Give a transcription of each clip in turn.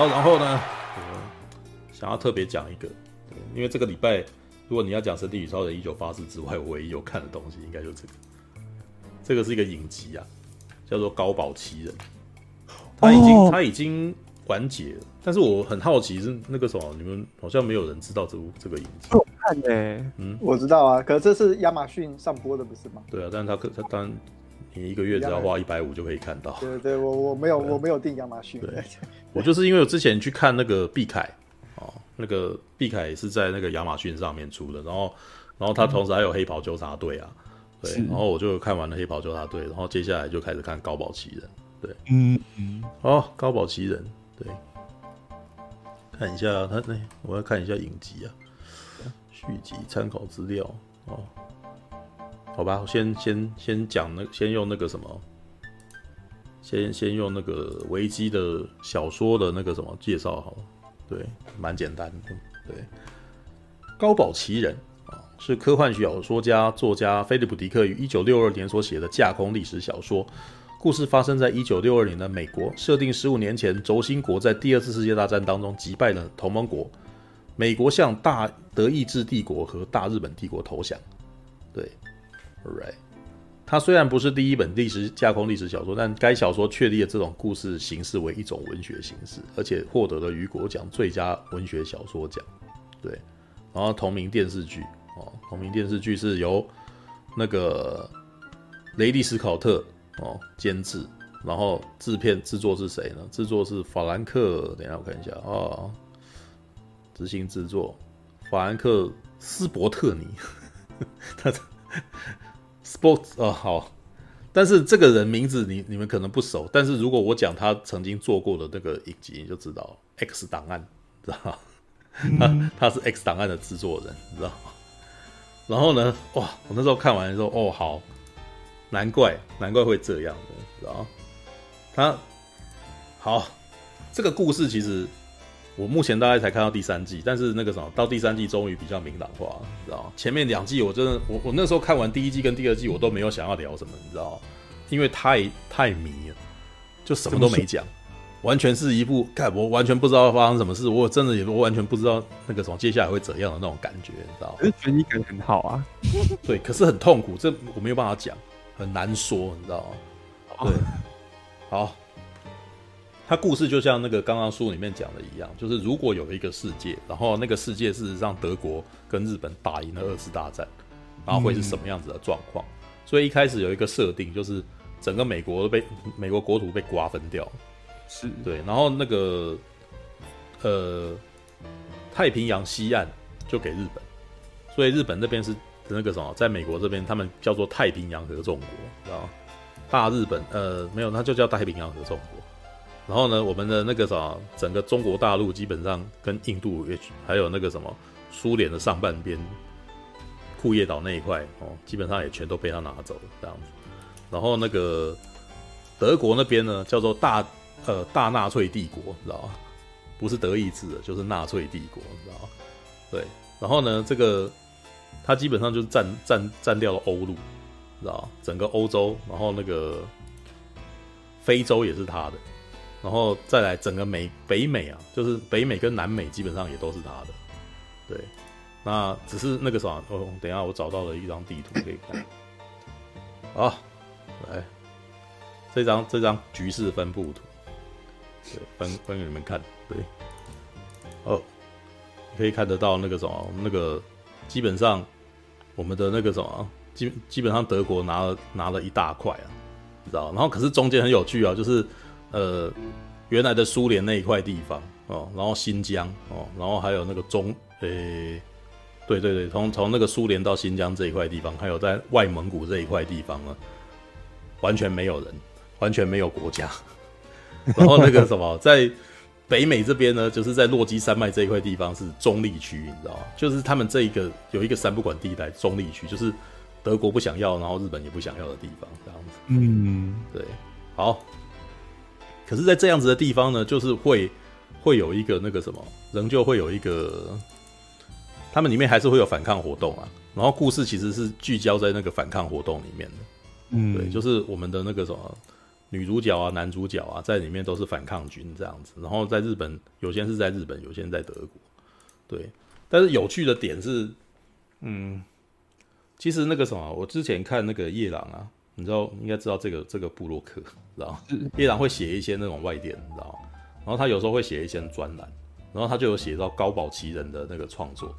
好，然后呢，我想要特别讲一个，因为这个礼拜，如果你要讲《神力女超人一九八四》之外，我唯一有看的东西应该就是这个。这个是一个影集啊，叫做《高保奇人》，他已经、哦、他已经完结了，但是我很好奇是那个什么，你们好像没有人知道这部这个影集。我看的、欸，嗯，我知道啊，可是这是亚马逊上播的，不是吗？对啊，但是他可他当然你一个月只要花一百五就可以看到。对对，我我没有我没有订亚马逊。对，我就是因为我之前去看那个碧凯哦，那个碧凯是在那个亚马逊上面出的，然后然后他同时还有黑袍纠察队啊。嗯对，然后我就看完了《黑袍纠察队》，然后接下来就开始看《高堡奇人》。对，嗯嗯，哦，《高堡奇人》对，看一下他那，我要看一下影集啊，续集参考资料哦。好吧，我先先先讲那，先用那个什么，先先用那个维基的小说的那个什么介绍好了。对，蛮简单的。对，《高堡奇人》。啊是科幻小说家、作家菲利普·迪克于一九六二年所写的架空历史小说。故事发生在一九六二年的美国，设定十五年前，轴心国在第二次世界大战当中击败了同盟国，美国向大德意志帝国和大日本帝国投降。对，right。它虽然不是第一本历史架空历史小说，但该小说确立了这种故事形式为一种文学形式，而且获得了雨果奖最佳文学小说奖。对，然后同名电视剧。哦，同名电视剧是由那个雷利·斯考特哦监制，然后制片制作是谁呢？制作是法兰克，等一下我看一下、哦，执行制作法兰克·斯伯特尼，他 Sports 哦好，但是这个人名字你你们可能不熟，但是如果我讲他曾经做过的那个影集，你就知道 X 档案，知道吗？他 他是 X 档案的制作人，你知道吗？然后呢？哇！我那时候看完的时候，哦，好，难怪，难怪会这样的，知道吗？他好，这个故事其实我目前大概才看到第三季，但是那个什么，到第三季终于比较明朗化，你知道吗？前面两季我真的，我我那时候看完第一季跟第二季，我都没有想要聊什么，你知道吗？因为太太迷了，就什么都没讲。完全是一部，看我完全不知道发生什么事，我真的也我完全不知道那个什么接下来会怎样的那种感觉，你知道吗？可是悬疑感很好啊，对，可是很痛苦，这我没有办法讲，很难说，你知道吗？对，好，他故事就像那个刚刚书里面讲的一样，就是如果有一个世界，然后那个世界事实上德国跟日本打赢了二次大战，然后会是什么样子的状况？嗯、所以一开始有一个设定，就是整个美国都被美国国土被瓜分掉。是对，然后那个呃，太平洋西岸就给日本，所以日本那边是那个什么，在美国这边他们叫做太平洋合众国，知道吗？大日本呃没有，它就叫太平洋合众国。然后呢，我们的那个什么，整个中国大陆基本上跟印度也还有那个什么苏联的上半边库页岛那一块哦，基本上也全都被他拿走了这样子。然后那个德国那边呢，叫做大。呃，大纳粹帝国，你知道吗？不是德意志的，就是纳粹帝国，你知道吗？对，然后呢，这个他基本上就是占占占掉了欧陆，知道吗？整个欧洲，然后那个非洲也是他的，然后再来整个美北美啊，就是北美跟南美基本上也都是他的。对，那只是那个啥，哦，等一下我找到了一张地图可以看。好，来，这张这张局势分布图。对，分分给你们看，对，哦，可以看得到那个什么，那个基本上我们的那个什么，基基本上德国拿了拿了一大块啊，你知道？然后可是中间很有趣啊，就是呃原来的苏联那一块地方哦，然后新疆哦，然后还有那个中，诶，对对对，从从那个苏联到新疆这一块地方，还有在外蒙古这一块地方呢，完全没有人，完全没有国家。然后那个什么，在北美这边呢，就是在落基山脉这一块地方是中立区，你知道吗？就是他们这一个有一个三不管地带，中立区就是德国不想要，然后日本也不想要的地方，这样子。嗯，对。好，可是，在这样子的地方呢，就是会会有一个那个什么，仍旧会有一个，他们里面还是会有反抗活动啊。然后故事其实是聚焦在那个反抗活动里面的。嗯，对，就是我们的那个什么。女主角啊、男主角啊，在里面都是反抗军这样子。然后在日本，有些是在日本，有些在德国。对，但是有趣的点是，嗯，其实那个什么，我之前看那个夜郎啊，你知道应该知道这个这个部落客，知道叶朗会写一些那种外电，你知道然后他有时候会写一些专栏，然后他就有写到高保奇人的那个创作。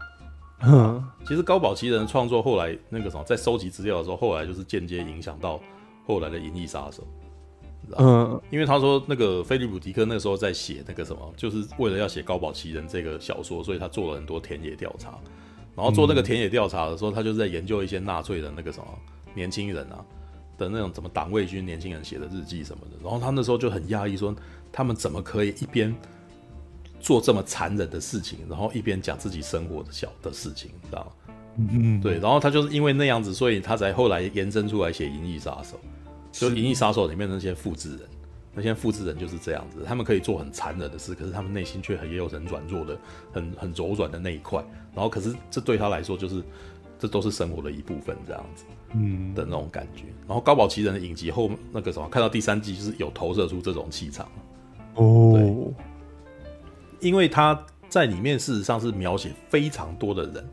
嗯，其实高保奇人的创作后来那个什么，在收集资料的时候，后来就是间接影响到后来的《银翼杀手》。嗯，因为他说那个菲利普迪克那个时候在写那个什么，就是为了要写《高保奇人》这个小说，所以他做了很多田野调查。然后做那个田野调查的时候，他就是在研究一些纳粹的那个什么年轻人啊的那种怎么党卫军年轻人写的日记什么的。然后他那时候就很压抑，说他们怎么可以一边做这么残忍的事情，然后一边讲自己生活的小的事情，知道吗？嗯，对。然后他就是因为那样子，所以他才后来延伸出来写《银翼杀手》。就《银翼杀手》里面的那些复制人，那些复制人就是这样子，他们可以做很残忍的事，可是他们内心却很也有很软弱的、很很柔软的那一块。然后，可是这对他来说，就是这都是生活的一部分，这样子，嗯的那种感觉。然后《高保奇人》的影集后那个什么，看到第三季就是有投射出这种气场。哦，对，因为他在里面事实上是描写非常多的人，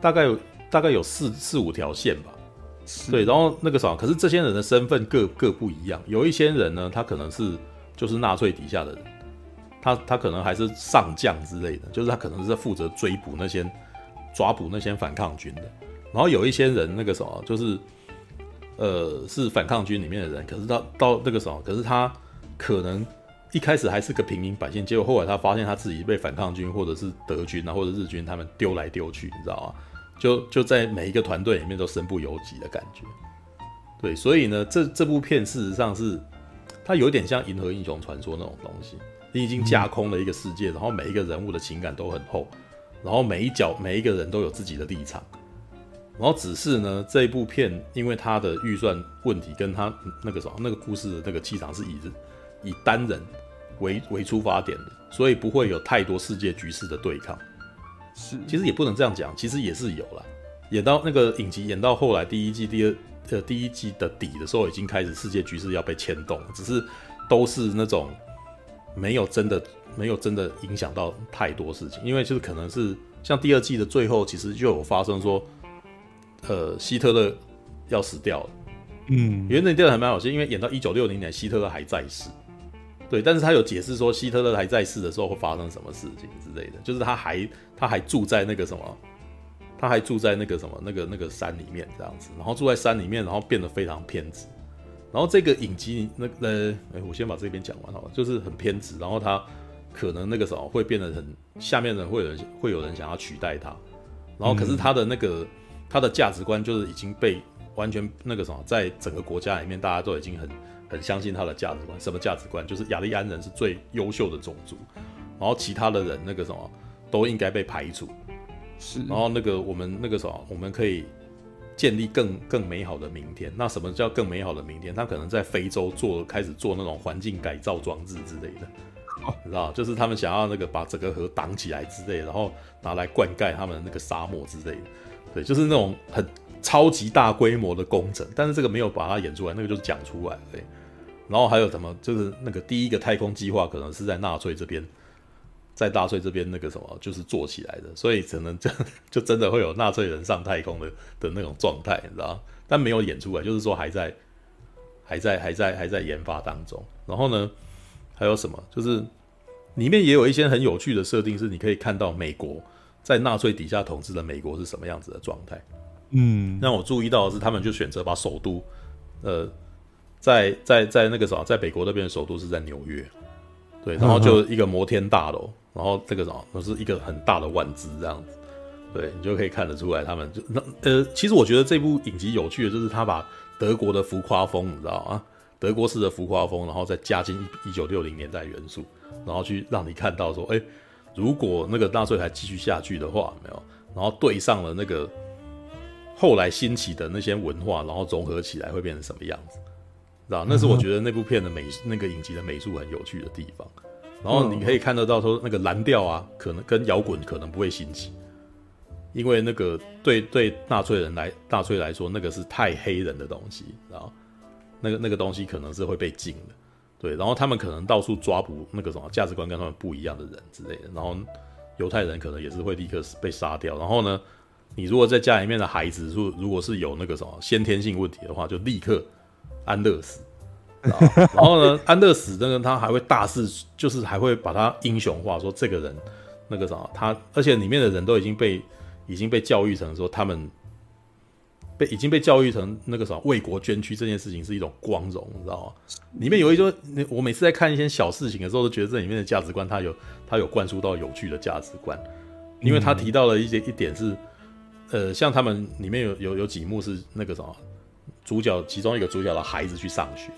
大概有大概有四四五条线吧。对，然后那个啥，可是这些人的身份各各不一样。有一些人呢，他可能是就是纳粹底下的人，他他可能还是上将之类的，就是他可能是在负责追捕那些抓捕那些反抗军的。然后有一些人，那个什么，就是呃是反抗军里面的人，可是他到那个什么，可是他可能一开始还是个平民百姓，结果后来他发现他自己被反抗军或者是德军啊或者日军他们丢来丢去，你知道吗？就就在每一个团队里面都身不由己的感觉，对，所以呢，这这部片事实上是它有点像《银河英雄传说》那种东西，你已经架空了一个世界，然后每一个人物的情感都很厚，然后每一角每一个人都有自己的立场，然后只是呢，这一部片因为它的预算问题跟它那个什么那个故事的那个气场是以以单人为为出发点的，所以不会有太多世界局势的对抗。是，其实也不能这样讲，其实也是有了。演到那个影集演到后来，第一季第二呃第一季的底的时候，已经开始世界局势要被牵动了，只是都是那种没有真的没有真的影响到太多事情，因为就是可能是像第二季的最后，其实就有发生说，呃，希特勒要死掉了，嗯，因为那电影还蛮好笑，因为演到一九六零年，希特勒还在世。对，但是他有解释说，希特勒还在世的时候会发生什么事情之类的，就是他还他还住在那个什么，他还住在那个什么那个那个山里面这样子，然后住在山里面，然后变得非常偏执，然后这个影集那呃，哎，我先把这边讲完好了，就是很偏执，然后他可能那个什么会变得很下面的人会有人会有人想要取代他，然后可是他的那个、嗯、他的价值观就是已经被完全那个什么，在整个国家里面大家都已经很。很相信他的价值观，什么价值观？就是亚利安人是最优秀的种族，然后其他的人那个什么都应该被排除。是，然后那个我们那个什么，我们可以建立更更美好的明天。那什么叫更美好的明天？他可能在非洲做开始做那种环境改造装置之类的，你知道，就是他们想要那个把整个河挡起来之类，然后拿来灌溉他们那个沙漠之类的。对，就是那种很。超级大规模的工程，但是这个没有把它演出来，那个就是讲出来，对。然后还有什么，就是那个第一个太空计划可能是在纳粹这边，在纳粹这边那个什么，就是做起来的，所以可能就就真的会有纳粹人上太空的的那种状态，你知道？但没有演出来，就是说还在还在还在还在研发当中。然后呢，还有什么？就是里面也有一些很有趣的设定，是你可以看到美国在纳粹底下统治的美国是什么样子的状态。嗯，让我注意到的是，他们就选择把首都，呃，在在在那个什么，在北国那边的首都是在纽约，对，然后就一个摩天大楼，然后这个什么，都是一个很大的万字这样子，对，你就可以看得出来，他们就那呃，其实我觉得这部影集有趣的就是他把德国的浮夸风，你知道啊？德国式的浮夸风，然后再加进一九六零年代元素，然后去让你看到说，哎，如果那个纳粹还继续下去的话，没有，然后对上了那个。后来兴起的那些文化，然后综合起来会变成什么样子？知道？那是我觉得那部片的美，那个影集的美术很有趣的地方。然后你可以看得到，说那个蓝调啊，可能跟摇滚可能不会兴起，因为那个对对纳粹人来纳粹来说，那个是太黑人的东西，知道？那个那个东西可能是会被禁的，对，然后他们可能到处抓捕那个什么价值观跟他们不一样的人之类的，然后犹太人可能也是会立刻被杀掉。然后呢，你如果在家里面的孩子，如如果是有那个什么先天性问题的话，就立刻安乐死。然后呢，安乐死那个他还会大肆，就是还会把他英雄化，说这个人那个啥，他而且里面的人都已经被已经被教育成说他们。被已经被教育成那个什么为国捐躯这件事情是一种光荣，你知道吗？里面有一种，我每次在看一些小事情的时候，都觉得这里面的价值观，它有它有灌输到有趣的价值观，因为他提到了一些一点是，呃，像他们里面有有有几幕是那个什么主角其中一个主角的孩子去上学，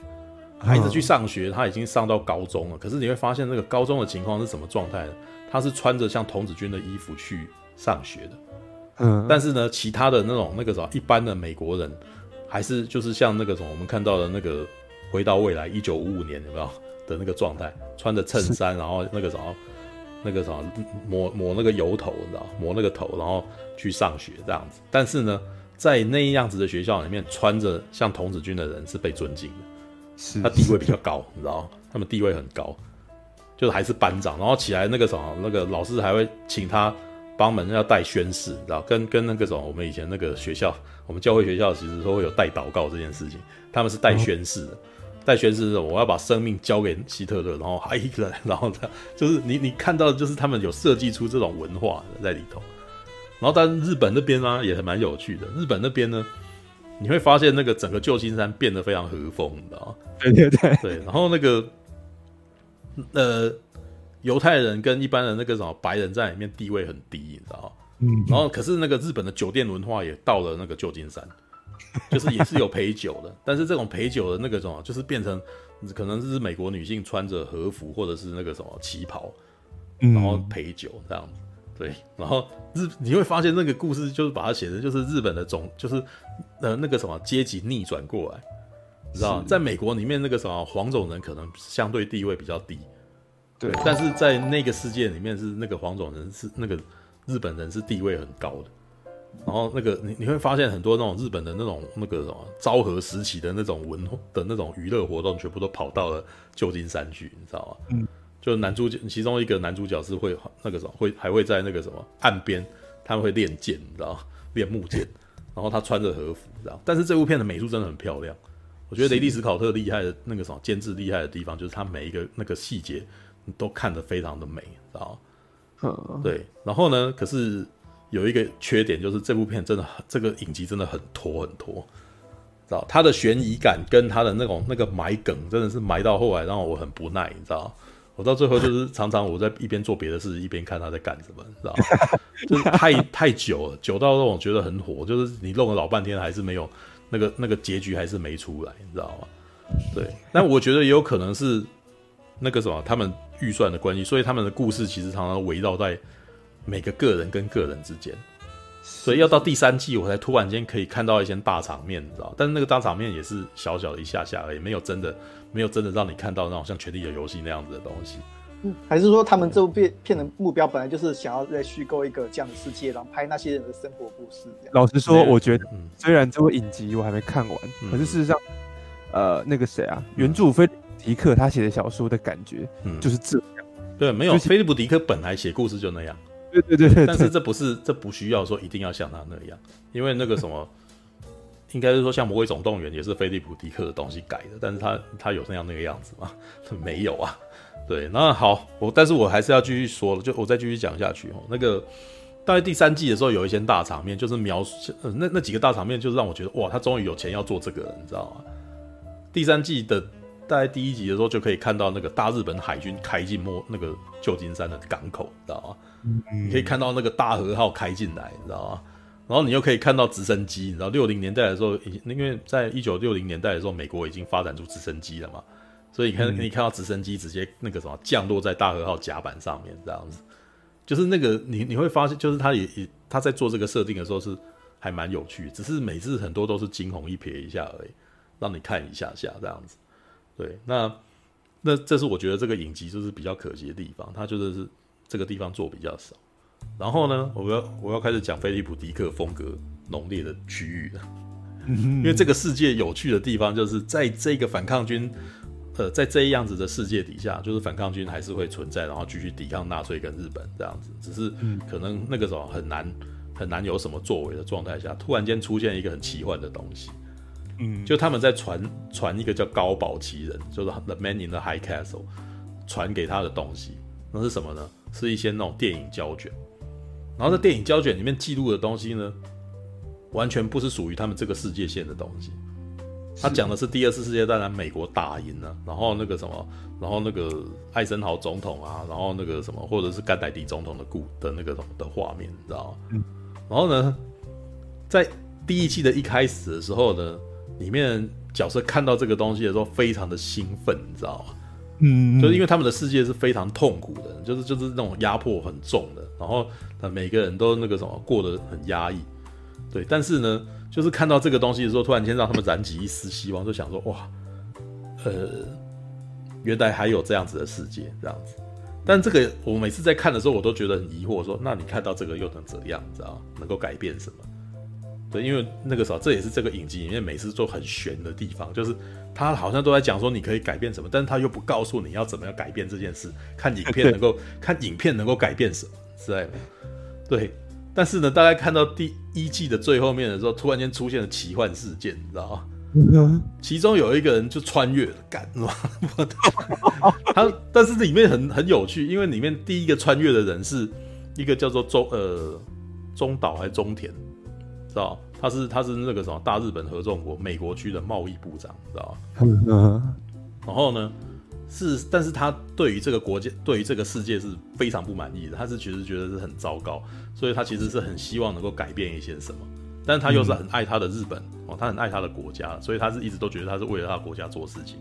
孩子去上学，他已经上到高中了，可是你会发现那个高中的情况是什么状态呢？他是穿着像童子军的衣服去上学的。嗯，但是呢，其他的那种那个什么，一般的美国人，还是就是像那个什么，我们看到的那个回到未来一九五五年有没有？的那个状态，穿着衬衫，然后那个什么，那个什么抹抹那个油头，你知道，抹那个头，然后去上学这样子。但是呢，在那样子的学校里面，穿着像童子军的人是被尊敬的，是。他地位比较高，你知道，他们地位很高，就是还是班长，然后起来那个什么，那个老师还会请他。帮门要带宣誓，你知道，跟跟那个什么，我们以前那个学校，我们教会学校其实都会有带祷告这件事情，他们是带宣誓的，带宣誓的，我要把生命交给希特勒，然后还一个人，然后他就是你你看到的就是他们有设计出这种文化在里头，然后但日本那边呢也还蛮有趣的，日本那边呢，你会发现那个整个旧金山变得非常和风，你知道吗？对对对对，然后那个呃。犹太人跟一般的那个什么白人在里面地位很低，你知道吗？嗯，然后可是那个日本的酒店文化也到了那个旧金山，就是也是有陪酒的，但是这种陪酒的那个什么，就是变成可能是美国女性穿着和服或者是那个什么旗袍，然后陪酒这样子，对，然后日你会发现那个故事就是把它写的就是日本的总就是呃那个什么阶级逆转过来，你知道吗？在美国里面那个什么黄种人可能相对地位比较低。对，但是在那个世界里面，是那个黄种人是那个日本人是地位很高的，然后那个你你会发现很多那种日本的那种那个什么昭和时期的那种文的那种娱乐活动，全部都跑到了旧金山去，你知道吗？嗯，就男主角其中一个男主角是会那个什么会还会在那个什么岸边，他们会练剑，你知道吗？练木剑，然后他穿着和服，知道？但是这部片的美术真的很漂亮，我觉得雷利史考特厉害的那个什么监制厉害的地方，就是他每一个那个细节。都看得非常的美，知道吗？对，然后呢？可是有一个缺点，就是这部片真的很，这个影集真的很拖很拖，知道？它的悬疑感跟它的那种那个埋梗，真的是埋到后来让我很不耐，你知道？我到最后就是常常我在一边做别的事，一边看他在干什么，知道吗？就是太太久了，久到让我觉得很火，就是你弄了老半天还是没有那个那个结局还是没出来，你知道吗？对，那我觉得也有可能是那个什么他们。预算的关系，所以他们的故事其实常常围绕在每个个人跟个人之间，所以要到第三季我才突然间可以看到一些大场面，你知道？但是那个大场面也是小小的一下下而已，没有真的没有真的让你看到那种像《权力的游戏》那样子的东西。嗯，还是说他们这部片片的目标本来就是想要在虚构一个这样的世界，然后拍那些人的生活故事？老实说，我觉得虽然这部影集我还没看完，可是事实上，呃，那个谁啊，原著非。迪克他写的小说的感觉，嗯，就是这样。对，没有菲利普迪克本来写故事就那样。对对对，但是这不是，这不需要说一定要像他那样，因为那个什么，应该是说像《魔鬼总动员》也是菲利普迪克的东西改的，但是他他有那样那个样子吗？没有啊。对，那好，我但是我还是要继续说了，就我再继续讲下去哦。那个大概第三季的时候有一些大场面，就是描述那那几个大场面，就是让我觉得哇，他终于有钱要做这个了，你知道吗？第三季的。大概第一集的时候就可以看到那个大日本海军开进莫那个旧金山的港口，你知道吗？嗯，你可以看到那个大和号开进来，你知道吗？然后你又可以看到直升机，你知道六零年代的时候，因为在一九六零年代的时候，美国已经发展出直升机了嘛，所以你看，嗯，你看到直升机直接那个什么降落在大和号甲板上面，这样子，就是那个你你会发现，就是他也也他在做这个设定的时候是还蛮有趣，只是每次很多都是惊鸿一瞥一下而已，让你看一下下这样子。对，那那这是我觉得这个影集就是比较可惜的地方，它就是是这个地方做比较少。然后呢，我要我要开始讲菲利普迪克风格浓烈的区域了。因为这个世界有趣的地方就是在这个反抗军，呃，在这样子的世界底下，就是反抗军还是会存在，然后继续抵抗纳粹跟日本这样子，只是可能那个时候很难很难有什么作为的状态下，突然间出现一个很奇幻的东西，嗯，就他们在传传一个叫高堡奇人，就是 The Man in the High Castle，传给他的东西，那是什么呢？是一些那种电影胶卷，然后在电影胶卷里面记录的东西呢，完全不是属于他们这个世界线的东西。他讲的是第二次世界大战，美国打赢了，然后那个什么，然后那个艾森豪总统啊，然后那个什么，或者是甘乃迪总统的故的那个的画面，你知道吗？嗯。然后呢，在第一季的一开始的时候呢，里面角色看到这个东西的时候，非常的兴奋，你知道吗？嗯，就是因为他们的世界是非常痛苦的，就是就是那种压迫很重的，然后每个人都那个什么过得很压抑，对。但是呢，就是看到这个东西的时候，突然间让他们燃起一丝希望，就想说哇，呃，原来还有这样子的世界这样子。但这个我每次在看的时候，我都觉得很疑惑，说那你看到这个又能怎样？你知道能够改变什么？对，因为那个时候这也是这个影集里面每次做很悬的地方，就是。他好像都在讲说你可以改变什么，但是他又不告诉你要怎么样改变这件事。看影片能够 看影片能够改变什么，是在对。但是呢，大概看到第一季的最后面的时候，突然间出现了奇幻事件，你知道吗？嗯、其中有一个人就穿越了，干 是吧？他但是里面很很有趣，因为里面第一个穿越的人是一个叫做中呃中岛还是中田，知道？他是他是那个什么大日本合众国美国区的贸易部长，知道吗？然后呢，是但是他对于这个国家，对于这个世界是非常不满意的。他是其实觉得是很糟糕，所以他其实是很希望能够改变一些什么。但是他又是很爱他的日本哦，他很爱他的国家，所以他是一直都觉得他是为了他的国家做事情。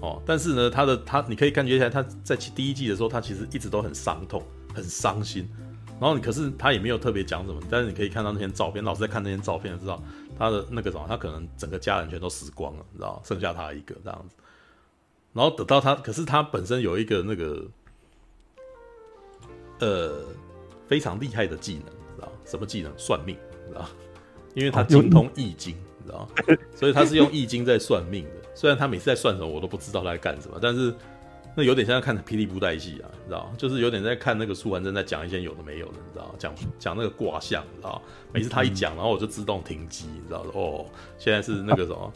哦，但是呢，他的他你可以感觉起来，他在第一季的时候，他其实一直都很伤痛，很伤心。然后你可是他也没有特别讲什么，但是你可以看到那些照片，老师在看那些照片，知道他的那个什么，他可能整个家人全都死光了，你知道，剩下他一个这样子。然后等到他，可是他本身有一个那个，呃，非常厉害的技能，知道什么技能？算命，知道？因为他精通易经，知道？所以他是用易经在算命的。虽然他每次在算什么，我都不知道他在干什么，但是。那有点像看霹雳布袋戏啊，你知道就是有点在看那个苏完正在讲一些有的没有的，你知道讲讲那个卦象，你知道每次他一讲，然后我就自动停机，你知道哦，现在是那个什么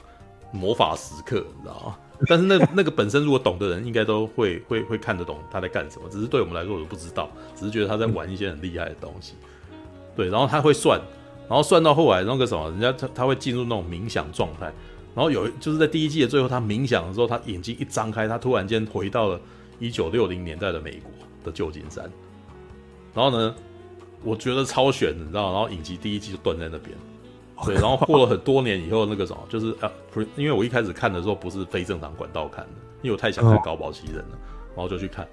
魔法时刻，你知道但是那那个本身如果懂的人，应该都会会会看得懂他在干什么。只是对我们来说，我都不知道，只是觉得他在玩一些很厉害的东西。对，然后他会算，然后算到后来那个什么，人家他他会进入那种冥想状态。然后有就是在第一季的最后，他冥想的时候，他眼睛一张开，他突然间回到了一九六零年代的美国的旧金山。然后呢，我觉得超悬，你知道？然后影集第一季就断在那边。对，然后过了很多年以后，那个什么，就是啊，因为我一开始看的时候不是非正常管道看的，因为我太想看高堡奇人了，然后就去看。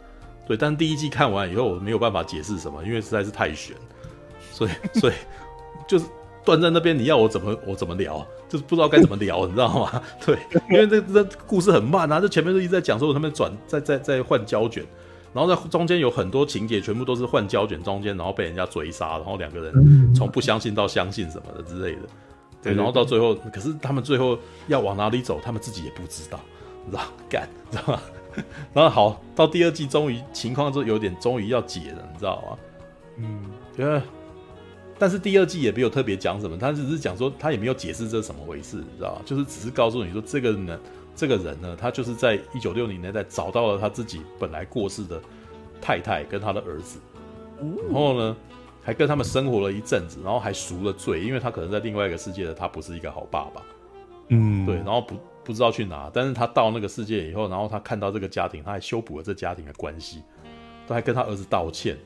对，但第一季看完以后，我没有办法解释什么，因为实在是太悬，所以所以就是。断在那边，你要我怎么我怎么聊？就是不知道该怎么聊，你知道吗？对，因为这这故事很慢啊，这前面都一直在讲说他们转在在在换胶卷，然后在中间有很多情节，全部都是换胶卷中间，然后被人家追杀，然后两个人从不相信到相信什么的之类的。对，然后到最后，可是他们最后要往哪里走，他们自己也不知道，你知道 干，你知道吗？然后好，到第二季终于情况就有点终于要解了，你知道吗？嗯，觉得。但是第二季也没有特别讲什么，他只是讲说他也没有解释这是怎么回事，你知道吧？就是只是告诉你说这个呢，这个人呢，他就是在一九六零年代找到了他自己本来过世的太太跟他的儿子，然后呢还跟他们生活了一阵子，然后还赎了罪，因为他可能在另外一个世界的他不是一个好爸爸，嗯，对，然后不不知道去哪，但是他到那个世界以后，然后他看到这个家庭，他还修补了这家庭的关系，都还跟他儿子道歉。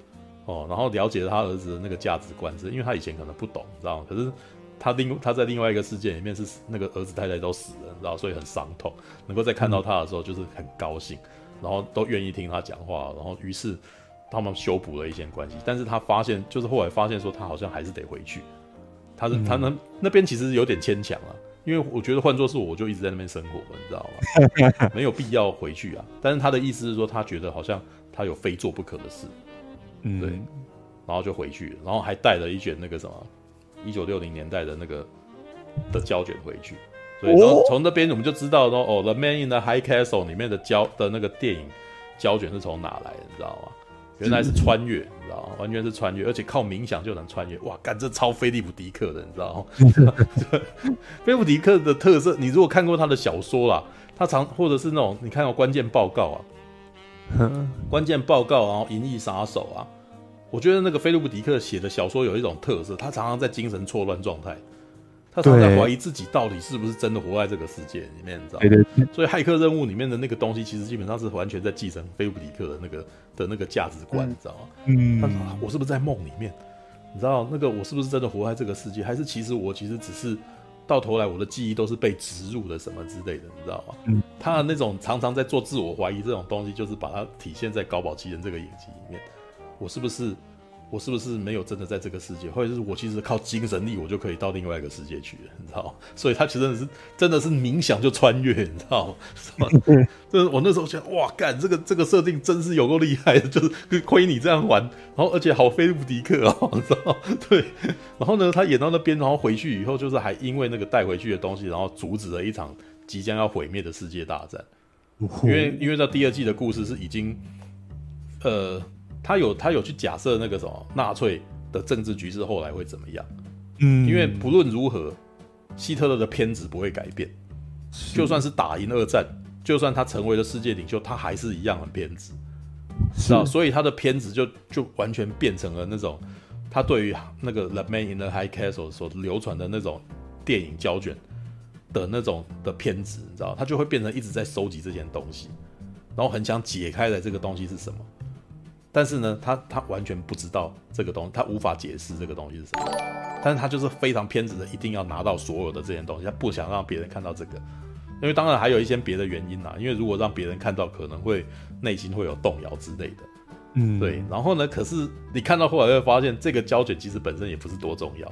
哦，然后了解了他儿子的那个价值观，是因为他以前可能不懂，你知道吗？可是他另他在另外一个世界里面是那个儿子太太都死了，你知道，所以很伤痛。能够在看到他的时候，就是很高兴，然后都愿意听他讲话，然后于是他们修补了一些关系。但是他发现，就是后来发现说，他好像还是得回去。他是他能那边其实有点牵强啊，因为我觉得换作是我，我就一直在那边生活，你知道吗？没有必要回去啊。但是他的意思是说，他觉得好像他有非做不可的事。嗯，对，然后就回去，然后还带了一卷那个什么，一九六零年代的那个的胶卷回去，所以从从那边我们就知道说，哦，《The Man in the High Castle》里面的胶的那个电影胶卷是从哪来的，你知道吗？原来是穿越，你知道吗？完全是穿越，而且靠冥想就能穿越，哇，干这超菲利普迪克的，你知道吗？菲利普迪克的特色，你如果看过他的小说啦，他常或者是那种你看过关键报告啊，关键报告，然后银翼杀手啊，我觉得那个菲利普迪克写的小说有一种特色，他常常在精神错乱状态。他常常在怀疑自己到底是不是真的活在这个世界里面，你知道吗？对对对。所以骇客任务里面的那个东西，其实基本上是完全在继承菲利普迪克的那个的那个价值观，你知道吗？嗯。他说：“我是不是在梦里面？你知道那个我是不是真的活在这个世界？还是其实我其实只是到头来我的记忆都是被植入的什么之类的，你知道吗？”嗯。他的那种常常在做自我怀疑这种东西，就是把它体现在《高保奇人》这个影集里面。我是不是？我是不是没有真的在这个世界，或者是我其实靠精神力，我就可以到另外一个世界去了，你知道？所以他其实真的是真的是冥想就穿越，你知道吗？这 我那时候想，哇，干这个这个设定真是有够厉害的，就是亏你这样玩，然后而且好菲利普迪克哦，你知道？对，然后呢，他演到那边，然后回去以后，就是还因为那个带回去的东西，然后阻止了一场即将要毁灭的世界大战，因为因为在第二季的故事是已经，呃。他有他有去假设那个什么纳粹的政治局势后来会怎么样？嗯，因为不论如何，希特勒的偏执不会改变，就算是打赢二战，就算他成为了世界领袖，他还是一样很偏执，是。啊，所以他的偏执就就完全变成了那种他对于那个《The Man in the High Castle》所流传的那种电影胶卷的那种的偏执，你知道，他就会变成一直在收集这件东西，然后很想解开的这个东西是什么。但是呢，他他完全不知道这个东西，他无法解释这个东西是什么。但是他就是非常偏执的，一定要拿到所有的这些东西，他不想让别人看到这个。因为当然还有一些别的原因啦，因为如果让别人看到，可能会内心会有动摇之类的。嗯，对。然后呢，可是你看到后来会发现，这个胶卷其实本身也不是多重要。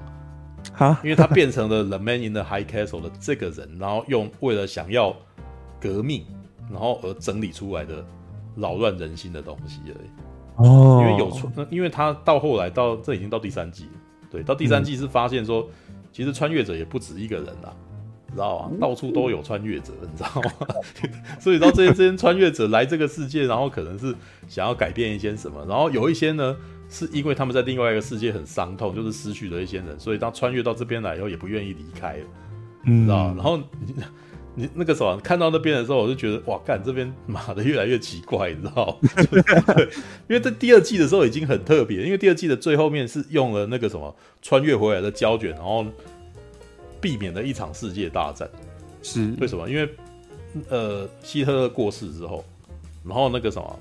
哈，因为他变成了 The Man in the High Castle 的这个人，然后用为了想要革命，然后而整理出来的扰乱人心的东西而已。哦，因为有穿，因为他到后来到这已经到第三季了，对，到第三季是发现说，嗯、其实穿越者也不止一个人啦，你知道吗？到处都有穿越者，你知道吗？所以到这些这些穿越者来这个世界，然后可能是想要改变一些什么，然后有一些呢，是因为他们在另外一个世界很伤痛，就是失去了一些人，所以当穿越到这边来以后，也不愿意离开了，嗯、你知道吗？然后。你那个什么看到那边的时候，我就觉得哇，干这边妈的越来越奇怪，你知道 因为在第二季的时候已经很特别，因为第二季的最后面是用了那个什么穿越回来的胶卷，然后避免了一场世界大战。是为什么？因为呃，希特勒过世之后，然后那个什么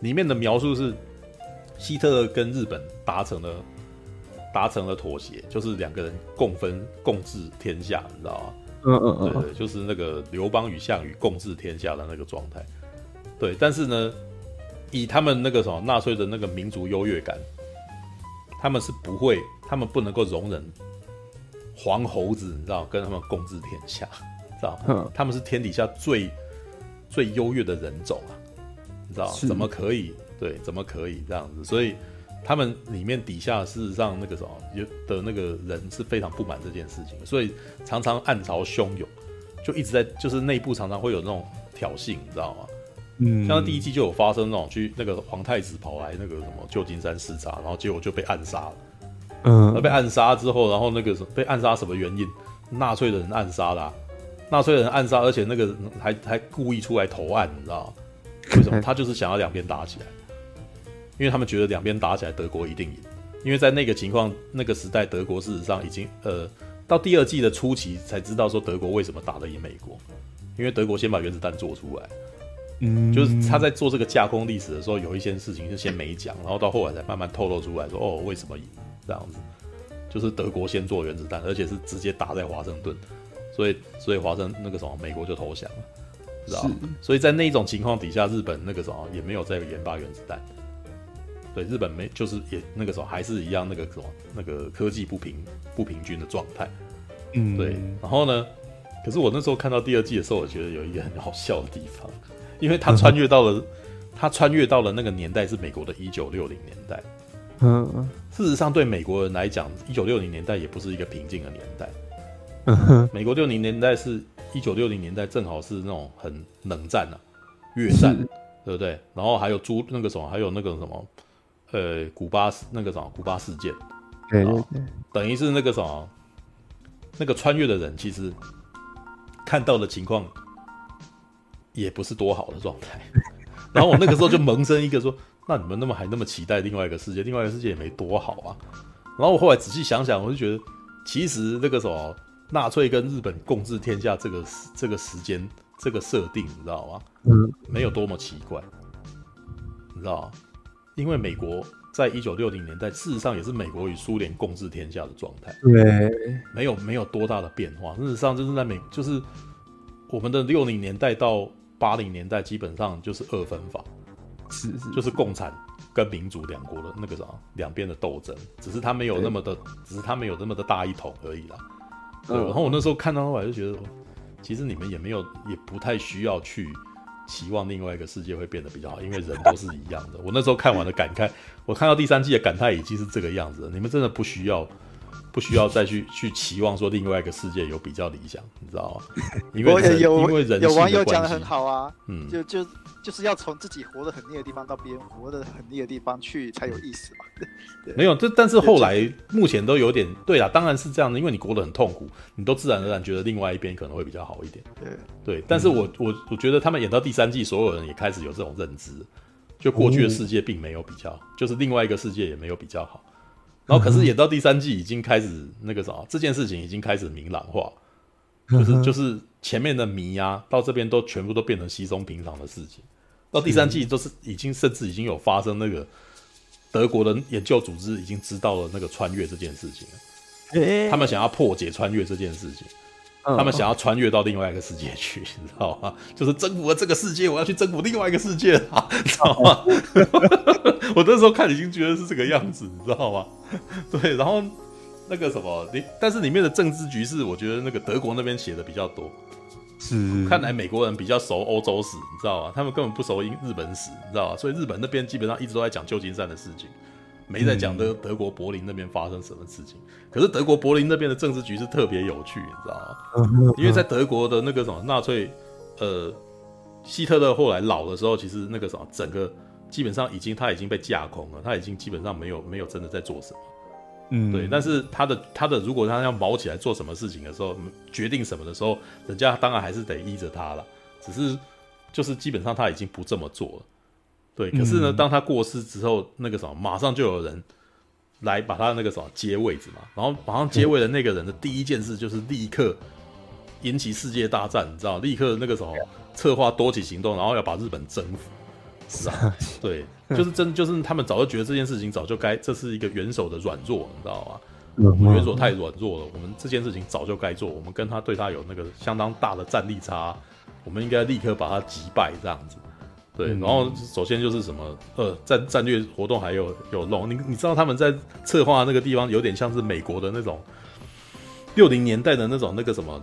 里面的描述是希特勒跟日本达成了达成了妥协，就是两个人共分共治天下，你知道吗？嗯嗯嗯，对对，就是那个刘邦与项羽共治天下的那个状态。对，但是呢，以他们那个什么纳粹的那个民族优越感，他们是不会，他们不能够容忍黄猴子，你知道，跟他们共治天下，知道？嗯，他们是天底下最最优越的人种啊，你知道？怎么可以？对，怎么可以这样子？所以。他们里面底下事实上那个什么有的那个人是非常不满这件事情，所以常常暗潮汹涌，就一直在就是内部常常会有那种挑衅，你知道吗？嗯，像第一季就有发生那种去那个皇太子跑来那个什么旧金山视察，然后结果就被暗杀了。嗯，那被暗杀之后，然后那个被暗杀什么原因？纳粹的人暗杀的，纳粹的人暗杀，而且那个还还故意出来投案，你知道吗？为什么？他就是想要两边打起来。因为他们觉得两边打起来，德国一定赢。因为在那个情况、那个时代，德国事实上已经呃，到第二季的初期才知道说德国为什么打得赢美国。因为德国先把原子弹做出来，嗯，就是他在做这个架空历史的时候，有一些事情是先没讲，然后到后来才慢慢透露出来说，哦，为什么赢这样子？就是德国先做原子弹，而且是直接打在华盛顿，所以所以华盛那个什么美国就投降了，知道？是所以在那种情况底下，日本那个什么也没有再研发原子弹。对，日本没就是也那个时候还是一样那个什么那个科技不平不平均的状态，嗯，对。然后呢，可是我那时候看到第二季的时候，我觉得有一个很好笑的地方，因为他穿越到了、嗯、他穿越到了那个年代是美国的一九六零年代，嗯，事实上对美国人来讲，一九六零年代也不是一个平静的年代，嗯哼，美国六零年代是一九六零年代，正好是那种很冷战啊，越战，对不对？然后还有朱那个什么，还有那个什么，呃，古巴那个什么古巴事件，对对对，等于是那个什么，那个穿越的人其实看到的情况也不是多好的状态。然后我那个时候就萌生一个说，那你们那么还那么期待另外一个世界，另外一个世界也没多好啊。然后我后来仔细想想，我就觉得其实那个什么纳粹跟日本共治天下这个这个时间这个设定，你知道吗？嗯，没有多么奇怪，你知道吗？因为美国在一九六零年代，事实上也是美国与苏联共治天下的状态，对，没有没有多大的变化。事实上就是在美，就是我们的六零年代到八零年代，基本上就是二分法，是是，就是共产。跟民主两国的那个啥，两边的斗争，只是他没有那么的，只是他没有那么的大一统而已啦。对，然后我那时候看到后来就觉得，其实你们也没有，也不太需要去期望另外一个世界会变得比较好，因为人都是一样的。我那时候看完了感慨，我看到第三季的感叹已经是这个样子了。你们真的不需要，不需要再去 去期望说另外一个世界有比较理想，你知道吗？因为人有因为人有网友讲的很好啊，嗯，就就。就是要从自己活得很腻的地方到别人活得很腻的地方去才有意思嘛。没有，这但是后来目前都有点对啦，当然是这样的，因为你过得很痛苦，你都自然而然觉得另外一边可能会比较好一点。对对，但是我我我觉得他们演到第三季，所有人也开始有这种认知，就过去的世界并没有比较，就是另外一个世界也没有比较好。然后可是演到第三季已经开始那个啥，这件事情已经开始明朗化，就是就是。前面的谜啊，到这边都全部都变成稀松平常的事情。到第三季都是已经甚至已经有发生那个德国的研究组织已经知道了那个穿越这件事情了。他们想要破解穿越这件事情，他们想要穿越到另外一个世界去，你知道吗？就是征服了这个世界，我要去征服另外一个世界了，知道吗？我那时候看已经觉得是这个样子，你知道吗？对，然后那个什么，你但是里面的政治局势，我觉得那个德国那边写的比较多。是，看来美国人比较熟欧洲史，你知道吗？他们根本不熟英日本史，你知道吧？所以日本那边基本上一直都在讲旧金山的事情，没在讲德德国柏林那边发生什么事情。可是德国柏林那边的政治局势特别有趣，你知道吗？因为在德国的那个什么纳粹，呃，希特勒后来老的时候，其实那个什么整个基本上已经他已经被架空了，他已经基本上没有没有真的在做什么。嗯，对，但是他的他的，如果他要卯起来做什么事情的时候，决定什么的时候，人家当然还是得依着他了。只是就是基本上他已经不这么做了。对，可是呢，当他过世之后，那个什么，马上就有人来把他那个什么接位置嘛。然后马上接位的那个人的第一件事就是立刻引起世界大战，你知道，立刻那个什么策划多起行动，然后要把日本征服。是啊，对，就是真，就是他们早就觉得这件事情早就该，这是一个元首的软弱，你知道吗？我们元首太软弱了，我们这件事情早就该做，我们跟他对他有那个相当大的战力差，我们应该立刻把他击败，这样子。对，然后首先就是什么，呃，战战略活动还有有弄，你你知道他们在策划那个地方有点像是美国的那种六零年代的那种那个什么，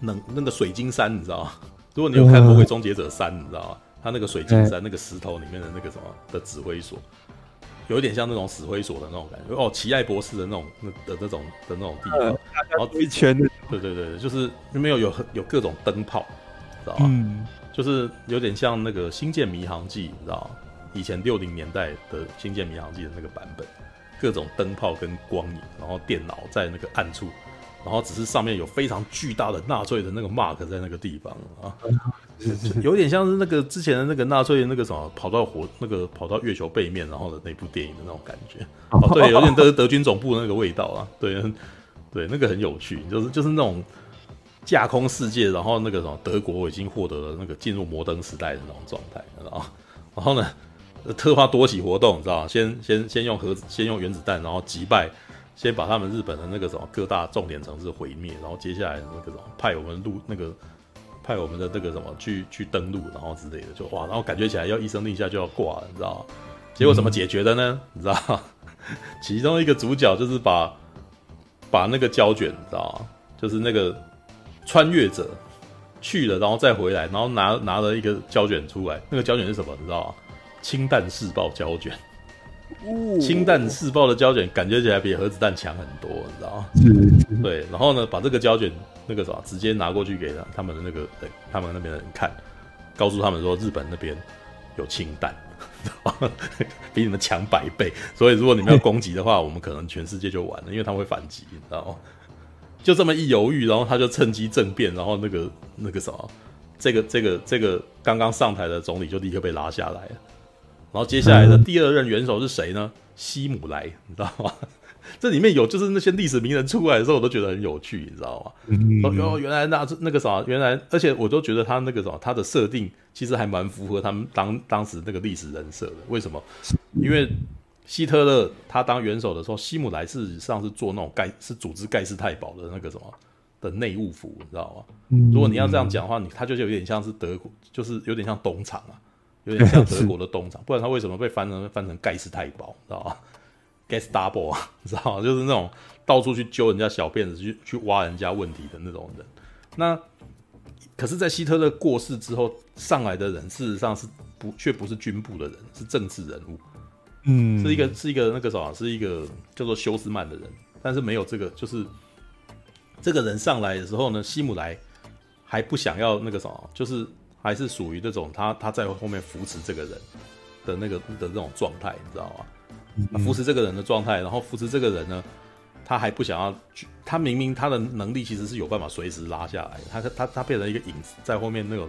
那那个水晶山，你知道吗？如果你有看《魔鬼终结者三》，你知道吗？他那个水晶山，那个石头里面的那个什么的指挥所，有一点像那种指挥所的那种感觉哦，奇爱博士的那种那的那种的那种地方，然后一圈的，对对对，就是没有有有各种灯泡，知道吧？嗯，就是有点像那个《星舰迷航记》，你知道以前六零年代的《星舰迷航记》的那个版本，各种灯泡跟光影，然后电脑在那个暗处，然后只是上面有非常巨大的纳粹的那个 mark 在那个地方啊。有点像是那个之前的那个纳粹那个什么跑到火那个跑到月球背面，然后的那部电影的那种感觉，哦，对，有点德德军总部的那个味道啊，对，对，那个很有趣，就是就是那种架空世界，然后那个什么德国已经获得了那个进入摩登时代的那种状态，然后然后呢，特发多起活动，你知道吗？先先先用核先用原子弹，然后击败，先把他们日本的那个什么各大重点城市毁灭，然后接下来那个什么派我们陆那个。派我们的那个什么去去登陆，然后之类的，就哇，然后感觉起来要一声令下就要挂了，你知道吗？结果怎么解决的呢？你知道？其中一个主角就是把把那个胶卷，你知道吗？就是那个穿越者去了，然后再回来，然后拿拿了一个胶卷出来，那个胶卷是什么？你知道吗？氢弹试爆胶卷。氢弹试爆的胶卷感觉起来比核子弹强很多，你知道吗？对，然后呢，把这个胶卷那个啥，直接拿过去给他他们的那个人，他们那边的人看，告诉他们说日本那边有氢弹，比你们强百倍，所以如果你们要攻击的话，我们可能全世界就完了，因为他们会反击，你知道吗？就这么一犹豫，然后他就趁机政变，然后那个那个什么，这个这个这个刚刚上台的总理就立刻被拉下来了，然后接下来的第二任元首是谁呢？希姆莱，你知道吗？这里面有就是那些历史名人出来的时候，我都觉得很有趣，你知道吗？嗯、哦，原来那那个啥，原来而且我都觉得他那个什么，他的设定其实还蛮符合他们当当时那个历史人设的。为什么？因为希特勒他当元首的时候，希姆莱事实上是做那种盖是组织盖世太保的那个什么的内务府，你知道吗？嗯、如果你要这样讲的话，你他就有点像是德国，就是有点像东厂啊，有点像德国的东厂。不然他为什么被翻成翻成盖世太保，知道吗？Gestapo 啊，你知道吗？就是那种到处去揪人家小辫子，去去挖人家问题的那种人。那可是，在希特勒过世之后上来的人，事实上是不却不是军部的人，是政治人物。嗯，是一个是一个那个什么，是一个叫做休斯曼的人。但是没有这个，就是这个人上来的时候呢，希姆莱还不想要那个什么，就是还是属于这种他他在后面扶持这个人的那个的那种状态，你知道吗？扶持这个人的状态，然后扶持这个人呢，他还不想要，他明明他的能力其实是有办法随时拉下来，他他他变成一个影子在后面那种，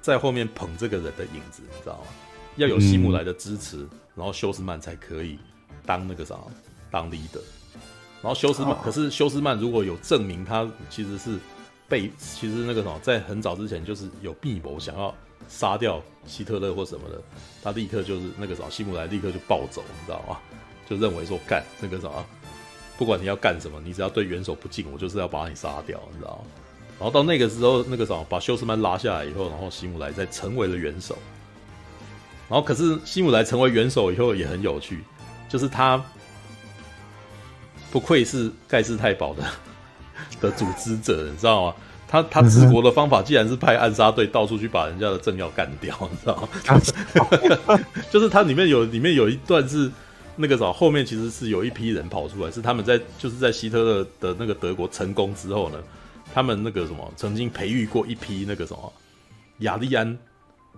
在后面捧这个人的影子，你知道吗？要有希姆莱的支持，然后休斯曼才可以当那个啥，当 leader。然后休斯曼，可是休斯曼如果有证明他其实是被，其实那个什么，在很早之前就是有密谋想要。杀掉希特勒或什么的，他立刻就是那个什么，西姆莱立刻就暴走，你知道吗？就认为说干那个什么，不管你要干什么，你只要对元首不敬，我就是要把你杀掉，你知道吗？然后到那个时候，那个什么，把休斯曼拉下来以后，然后希姆莱再成为了元首。然后可是希姆莱成为元首以后也很有趣，就是他不愧是盖世太保的 的组织者，你知道吗？他他治国的方法，既然是派暗杀队到处去把人家的政要干掉，你知道吗？就是他里面有里面有一段是那个什么，后面其实是有一批人跑出来，是他们在就是在希特勒的那个德国成功之后呢，他们那个什么曾经培育过一批那个什么雅利安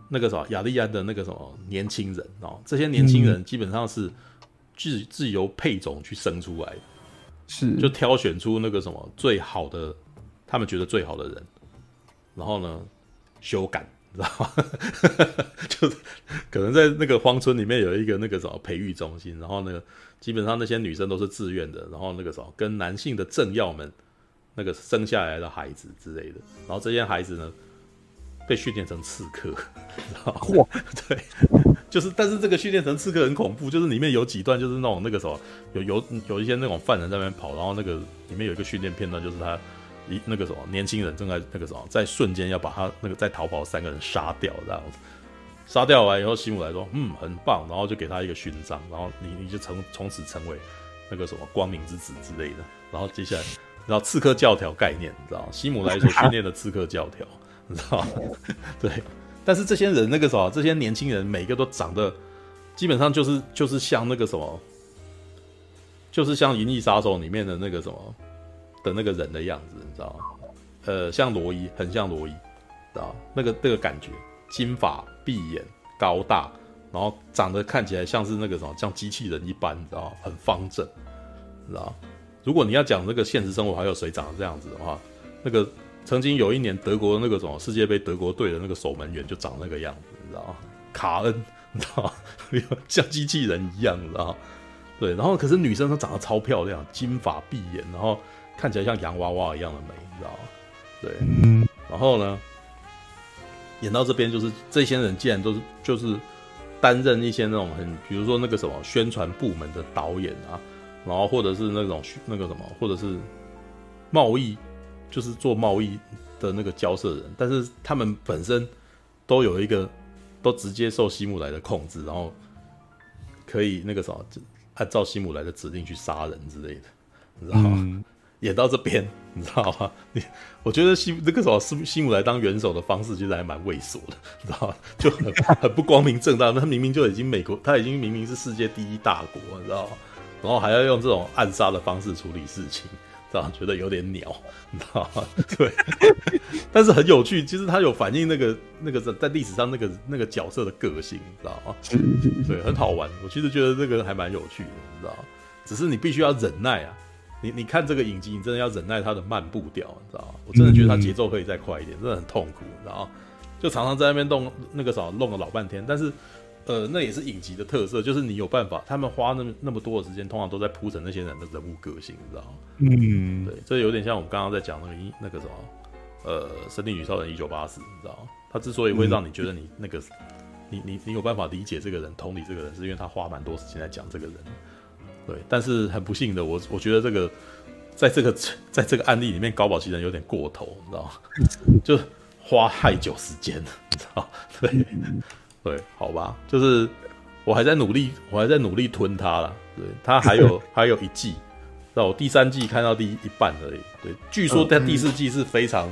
那个什么雅利安的那个什么年轻人哦，这些年轻人基本上是自自由配种去生出来，是就挑选出那个什么最好的。他们觉得最好的人，然后呢，修改，你知道吗？就可能在那个荒村里面有一个那个什么培育中心，然后那个基本上那些女生都是自愿的，然后那个什么跟男性的政要们那个生下来的孩子之类的，然后这些孩子呢被训练成刺客？哇，对，就是，但是这个训练成刺客很恐怖，就是里面有几段就是那种那个什么有有有一些那种犯人在那边跑，然后那个里面有一个训练片段，就是他。一那个什么年轻人正在那个什么，在瞬间要把他那个在逃跑的三个人杀掉，这样子杀掉完以后，西姆来说：“嗯，很棒。”然后就给他一个勋章，然后你你就从从此成为那个什么光明之子之类的。然后接下来，然后刺客教条概念，你知道西姆来所训练的刺客教条，你知道 对。但是这些人那个什么，这些年轻人每个都长得基本上就是就是像那个什么，就是像《银翼杀手》里面的那个什么。的那个人的样子，你知道吗？呃，像罗伊，很像罗伊，知道那个那个感觉，金发碧眼，高大，然后长得看起来像是那个什么，像机器人一般，你知道很方正，知道如果你要讲那个现实生活还有谁长得这样子的话，那个曾经有一年德国的那个什么世界杯德国队的那个守门员就长那个样子，你知道吗？卡恩，你知道像机器人一样，你知道对，然后可是女生她长得超漂亮，金发碧眼，然后。看起来像洋娃娃一样的美，你知道吗？对，然后呢，演到这边就是这些人竟然都是就是担任一些那种很，比如说那个什么宣传部门的导演啊，然后或者是那种那个什么，或者是贸易，就是做贸易的那个交涉人，但是他们本身都有一个都直接受西姆莱的控制，然后可以那个什么，按照西姆莱的指令去杀人之类的，你知道吗？嗯 演到这边，你知道吗？你我觉得西那个时候西西姆莱当元首的方式其实还蛮猥琐的，你知道吗？就很很不光明正大。他明明就已经美国，他已经明明是世界第一大国，你知道吗？然后还要用这种暗杀的方式处理事情，这样觉得有点鸟，你知道吗？对，但是很有趣，其实它有反映那个那个在历史上那个那个角色的个性，你知道吗？对，很好玩。我其实觉得这个还蛮有趣的，你知道吗？只是你必须要忍耐啊。你你看这个影集，你真的要忍耐它的慢步调，你知道吗？我真的觉得它节奏可以再快一点，真的很痛苦，你知道吗？就常常在那边弄那个啥，弄了老半天，但是。呃，那也是影集的特色，就是你有办法，他们花那么那么多的时间，通常都在铺陈那些人的人物个性，你知道吗？嗯，对，这有点像我们刚刚在讲那个一那个什么，呃，《神力女超人》一九八四，你知道吗？他之所以会让你觉得你那个，嗯、你你你有办法理解这个人，同理这个人，是因为他花蛮多时间在讲这个人。对，但是很不幸的，我我觉得这个，在这个 在这个案例里面，高保奇人有点过头，你知道吗？就花太久时间了，你知道吗？对。嗯对，好吧，就是我还在努力，我还在努力吞它了。对，它还有 还有一季，那我第三季看到第一,一半而已。对，据说在第四季是非常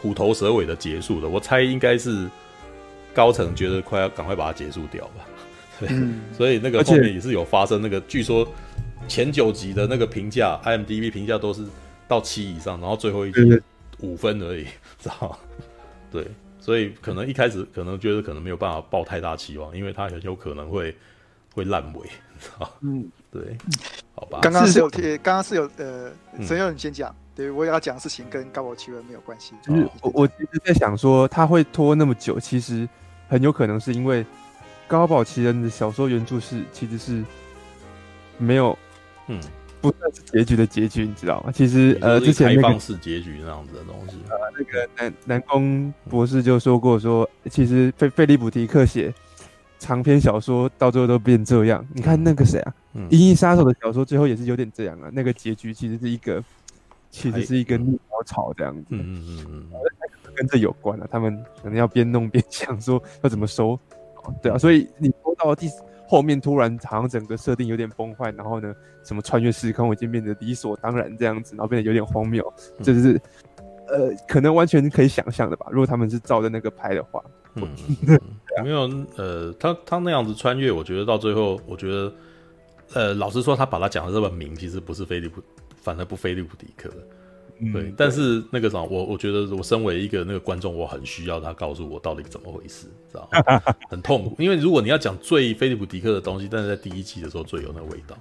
虎头蛇尾的结束的。我猜应该是高层觉得快要赶快把它结束掉吧。对，所以那个后面也是有发生那个，据说前九集的那个评价，IMDB 评价都是到七以上，然后最后一集五分而已，知道？对。所以可能一开始可能觉得可能没有办法抱太大期望，因为它很有可能会会烂尾，知道嗯，对，好吧。刚刚是有贴，刚刚是有呃，陈佑你先讲，对我要讲的事情跟高保奇人没有关系。就是我我一直在想说，他会拖那么久，其实很有可能是因为高保奇人的小说原著是其实是没有，嗯。不算是结局的结局，你知道吗？其实呃，之前开放式结局那样子的东西，呃，那个南南宫博士就说过说，其实菲菲利普迪克写长篇小说到最后都变这样。你看那个谁啊，《银翼杀手》的小说最后也是有点这样啊。那个结局其实是一个，其实是一个逆高潮这样子。嗯嗯嗯嗯，跟这有关啊。他们可能要边弄边想说要怎么收，对啊。所以你播到第。后面突然好像整个设定有点崩坏，然后呢，什么穿越时空已经变得理所当然这样子，然后变得有点荒谬，这、就是呃，可能完全可以想象的吧。如果他们是照着那个拍的话，嗯，没有呃，他他那样子穿越，我觉得到最后，我觉得呃，老实说，他把他讲的这么明，其实不是菲利普，反而不菲利普迪克。对，嗯、但是那个什么，我我觉得我身为一个那个观众，我很需要他告诉我到底怎么回事，知道吗？很痛苦，因为如果你要讲最菲利普迪克的东西，但是在第一季的时候最有那个味道，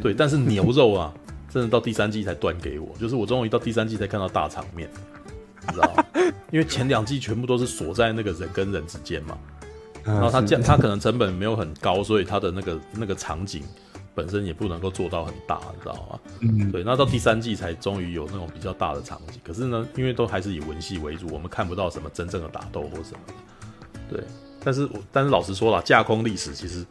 对，但是牛肉啊，真的到第三季才端给我，就是我终于到第三季才看到大场面，你知道吗？因为前两季全部都是锁在那个人跟人之间嘛，然后他这样，他可能成本没有很高，所以他的那个那个场景。本身也不能够做到很大，你知道吗？嗯，对。那到第三季才终于有那种比较大的场景，可是呢，因为都还是以文戏为主，我们看不到什么真正的打斗或什么的。对，但是我但是老实说啦，架空历史其实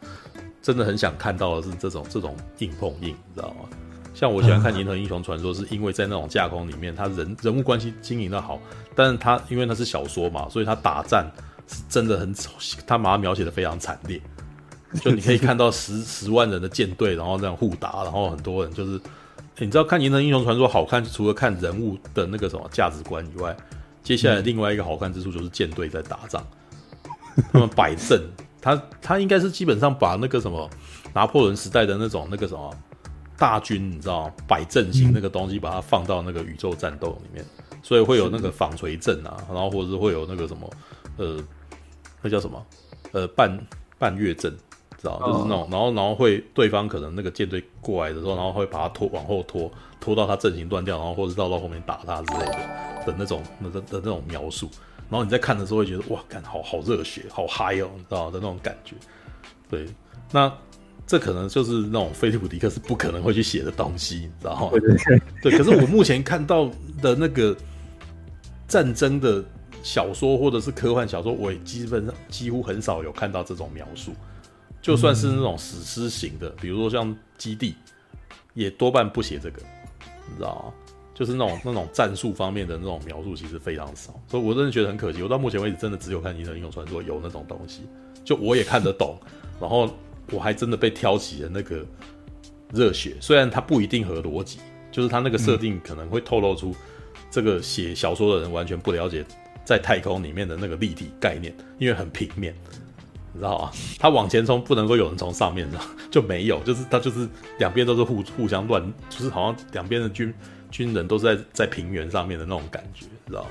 真的很想看到的是这种这种硬碰硬，你知道吗？像我喜欢看《银河英雄传说》，是因为在那种架空里面，他人人物关系经营的好，但是他因为他是小说嘛，所以他打战是真的很，他把它描写的非常惨烈。就你可以看到十 十万人的舰队，然后这样互打，然后很多人就是，欸、你知道看《银河英雄传说》好看，除了看人物的那个什么价值观以外，接下来另外一个好看之处就是舰队在打仗，他们摆阵，他他应该是基本上把那个什么拿破仑时代的那种那个什么大军，你知道摆阵型那个东西，把它放到那个宇宙战斗里面，所以会有那个纺锤阵啊，然后或者是会有那个什么呃，那叫什么？呃半半月阵。知道，就是那种，然后然后会对方可能那个舰队过来的时候，然后会把他拖往后拖，拖到他阵型断掉，然后或者绕到后面打他之类的的那种的的那种描述。然后你在看的时候会觉得哇，干好好热血，好嗨哦，你知道的那种感觉。对，那这可能就是那种菲利普迪克是不可能会去写的东西，你知道吗？对，可是我目前看到的那个战争的小说或者是科幻小说，我也基本上几乎很少有看到这种描述。就算是那种史诗型的，比如说像《基地》，也多半不写这个，你知道吗？就是那种那种战术方面的那种描述，其实非常少。所以我真的觉得很可惜。我到目前为止，真的只有看《银河英雄传说》有那种东西，就我也看得懂，然后我还真的被挑起了那个热血。虽然它不一定合逻辑，就是它那个设定可能会透露出这个写小说的人完全不了解在太空里面的那个立体概念，因为很平面。你知道啊，他往前冲不能够有人从上面，知道 就没有，就是他就是两边都是互互相乱，就是好像两边的军军人都是在在平原上面的那种感觉，知道吗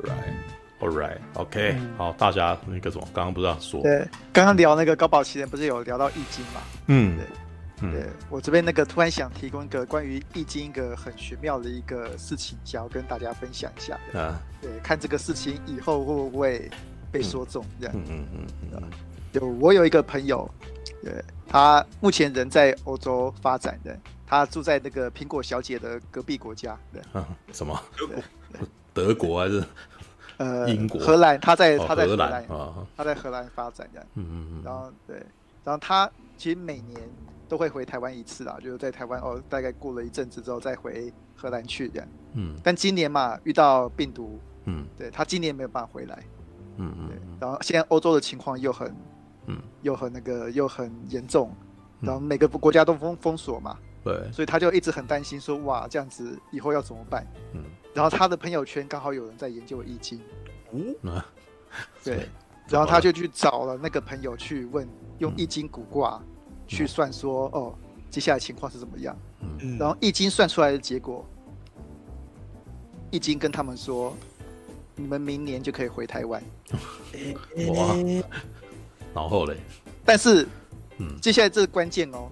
？Right, all right, OK，、嗯、好，大家那个什么，刚刚不是要说？对，刚刚聊那个高保奇人不是有聊到易经嘛？嗯，对，嗯、对我这边那个突然想提供一个关于易经一个很玄妙的一个事情，想要跟大家分享一下。啊，对，看这个事情以后会不会被说中？这样，嗯嗯嗯嗯，就我有一个朋友，对。他目前人在欧洲发展的，他住在那个苹果小姐的隔壁国家。对，什么？德国还是呃英国？荷兰，他在他在荷兰啊，他在荷兰发展的。嗯嗯嗯。然后对，然后他其实每年都会回台湾一次啊，就是在台湾哦，大概过了一阵子之后再回荷兰去这样。嗯。但今年嘛，遇到病毒，嗯，对他今年没有办法回来。嗯嗯。然后现在欧洲的情况又很。嗯，又很那个又很严重，然后每个国家都封封锁嘛，对，所以他就一直很担心说，哇，这样子以后要怎么办？嗯，然后他的朋友圈刚好有人在研究易经，嗯，对，然后他就去找了那个朋友去问，用易经古卦去算说，哦，接下来情况是怎么样？嗯，然后易经算出来的结果，易经跟他们说，你们明年就可以回台湾。哇。然后嘞，但是，嗯，接下来这个关键哦，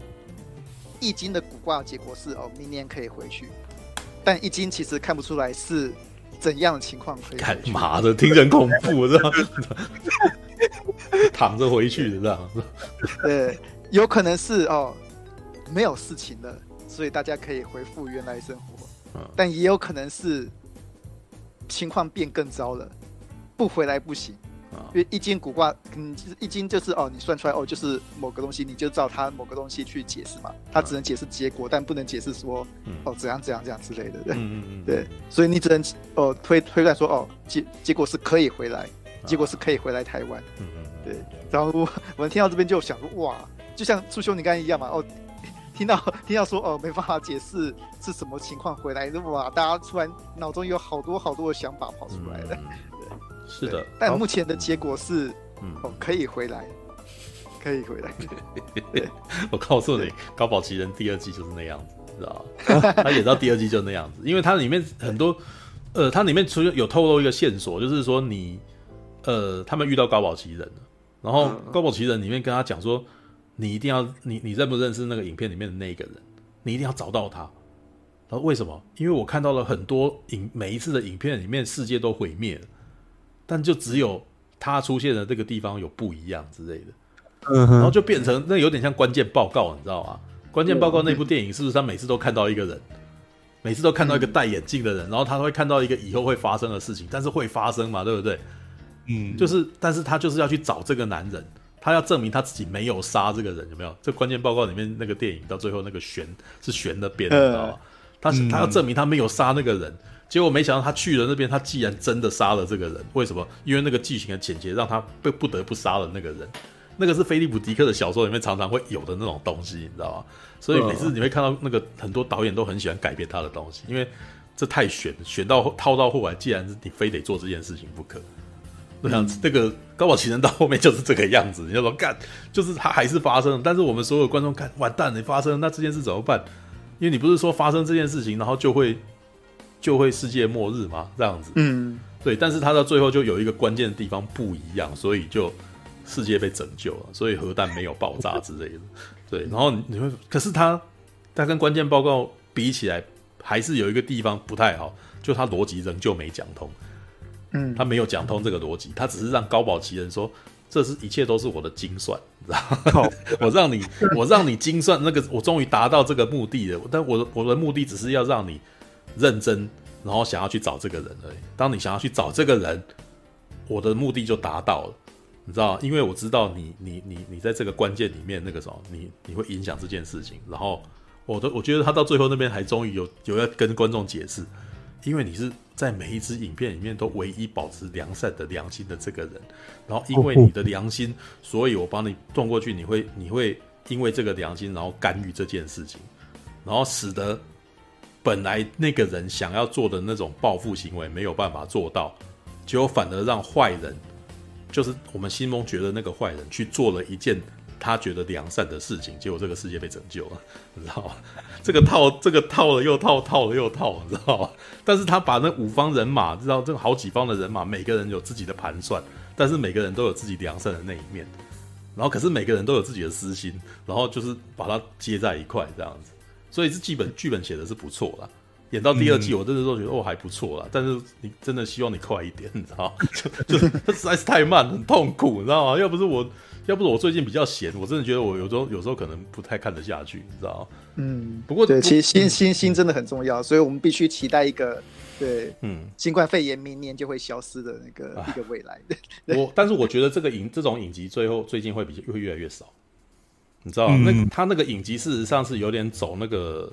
易经的古卦结果是哦，明年可以回去，但易经其实看不出来是怎样的情况可以。干嘛的？听人恐怖，知道 躺着回去的这样。对，有可能是哦，没有事情了，所以大家可以恢复原来生活。嗯，但也有可能是情况变更糟了，不回来不行。因为易经古卦，嗯，其实易经就是哦，你算出来哦，就是某个东西，你就照它某个东西去解释嘛。它只能解释结果，但不能解释说哦怎样怎样怎样之类的。对，嗯嗯对，所以你只能哦推推断说哦结结果是可以回来，结果是可以回来台湾。嗯嗯，对。然后我们听到这边就想说哇，就像苏兄你刚才一样嘛，哦，听到听到说哦没办法解释是什么情况回来，哇，大家突然脑中有好多好多的想法跑出来了。是的，但目前的结果是，嗯，哦，可以回来，可以回来。我告诉你，《高保奇人》第二季就是那样子，知道吧？他演到第二季就那样子，因为它里面很多，呃，它里面除了有透露一个线索，就是说你，呃，他们遇到高保奇人了，然后高保奇人里面跟他讲说，你一定要，你你认不认识那个影片里面的那一个人？你一定要找到他。然后为什么？因为我看到了很多影，每一次的影片里面，世界都毁灭了。但就只有他出现的这个地方有不一样之类的，嗯，然后就变成那有点像关键报告，你知道吗？关键报告那部电影是不是他每次都看到一个人，每次都看到一个戴眼镜的人，然后他会看到一个以后会发生的事情，但是会发生嘛，对不对？嗯，就是，但是他就是要去找这个男人，他要证明他自己没有杀这个人，有没有？这关键报告里面那个电影到最后那个悬是悬的边，你知道吗？他他要证明他没有杀那个人。结果没想到他去了那边，他既然真的杀了这个人，为什么？因为那个剧情的简洁让他被不得不杀了那个人。那个是菲利普迪克的小说里面常常会有的那种东西，你知道吗？所以每次你会看到那个很多导演都很喜欢改变他的东西，因为这太悬，悬到套到后来，既然是你非得做这件事情不可，那样子，那个高保奇人到后面就是这个样子。你要说干，就是它还是发生了，但是我们所有观众看完蛋，你发生了，那这件事怎么办？因为你不是说发生这件事情，然后就会。就会世界末日吗？这样子，嗯，对。但是他到最后就有一个关键的地方不一样，所以就世界被拯救了，所以核弹没有爆炸之类的。对，然后你会，可是他他跟关键报告比起来，还是有一个地方不太好，就他逻辑仍旧没讲通。嗯，他没有讲通这个逻辑，他只是让高保奇人说，这是一切都是我的精算，你知道吗？我让你，我让你精算那个，我终于达到这个目的了。但我的我的目的只是要让你。认真，然后想要去找这个人而已。当你想要去找这个人，我的目的就达到了，你知道？因为我知道你，你，你，你在这个关键里面那个什么，你你会影响这件事情。然后，我都我觉得他到最后那边还终于有有要跟观众解释，因为你是在每一支影片里面都唯一保持良善的良心的这个人。然后，因为你的良心，所以我帮你转过去，你会你会因为这个良心，然后干预这件事情，然后使得。本来那个人想要做的那种报复行为没有办法做到，结果反而让坏人，就是我们心中觉得那个坏人去做了一件他觉得良善的事情，结果这个世界被拯救了，你知道吗？这个套这个套了又套，套了又套，你知道吗？但是他把那五方人马，知道这好几方的人马，每个人有自己的盘算，但是每个人都有自己良善的那一面，然后可是每个人都有自己的私心，然后就是把它接在一块这样子，所以是基本剧本写的是不错啦。演到第二季，我真的都觉得哦还不错啦，但是你真的希望你快一点，你知道吗？就就实在是太慢，很痛苦，你知道吗？要不是我，要不是我最近比较闲，我真的觉得我有时候有时候可能不太看得下去，你知道吗？嗯，不过对，其实心心心真的很重要，所以我们必须期待一个对，嗯，新冠肺炎明年就会消失的那个一个未来。我但是我觉得这个影这种影集最后最近会比会越来越少，你知道吗？那他那个影集事实上是有点走那个。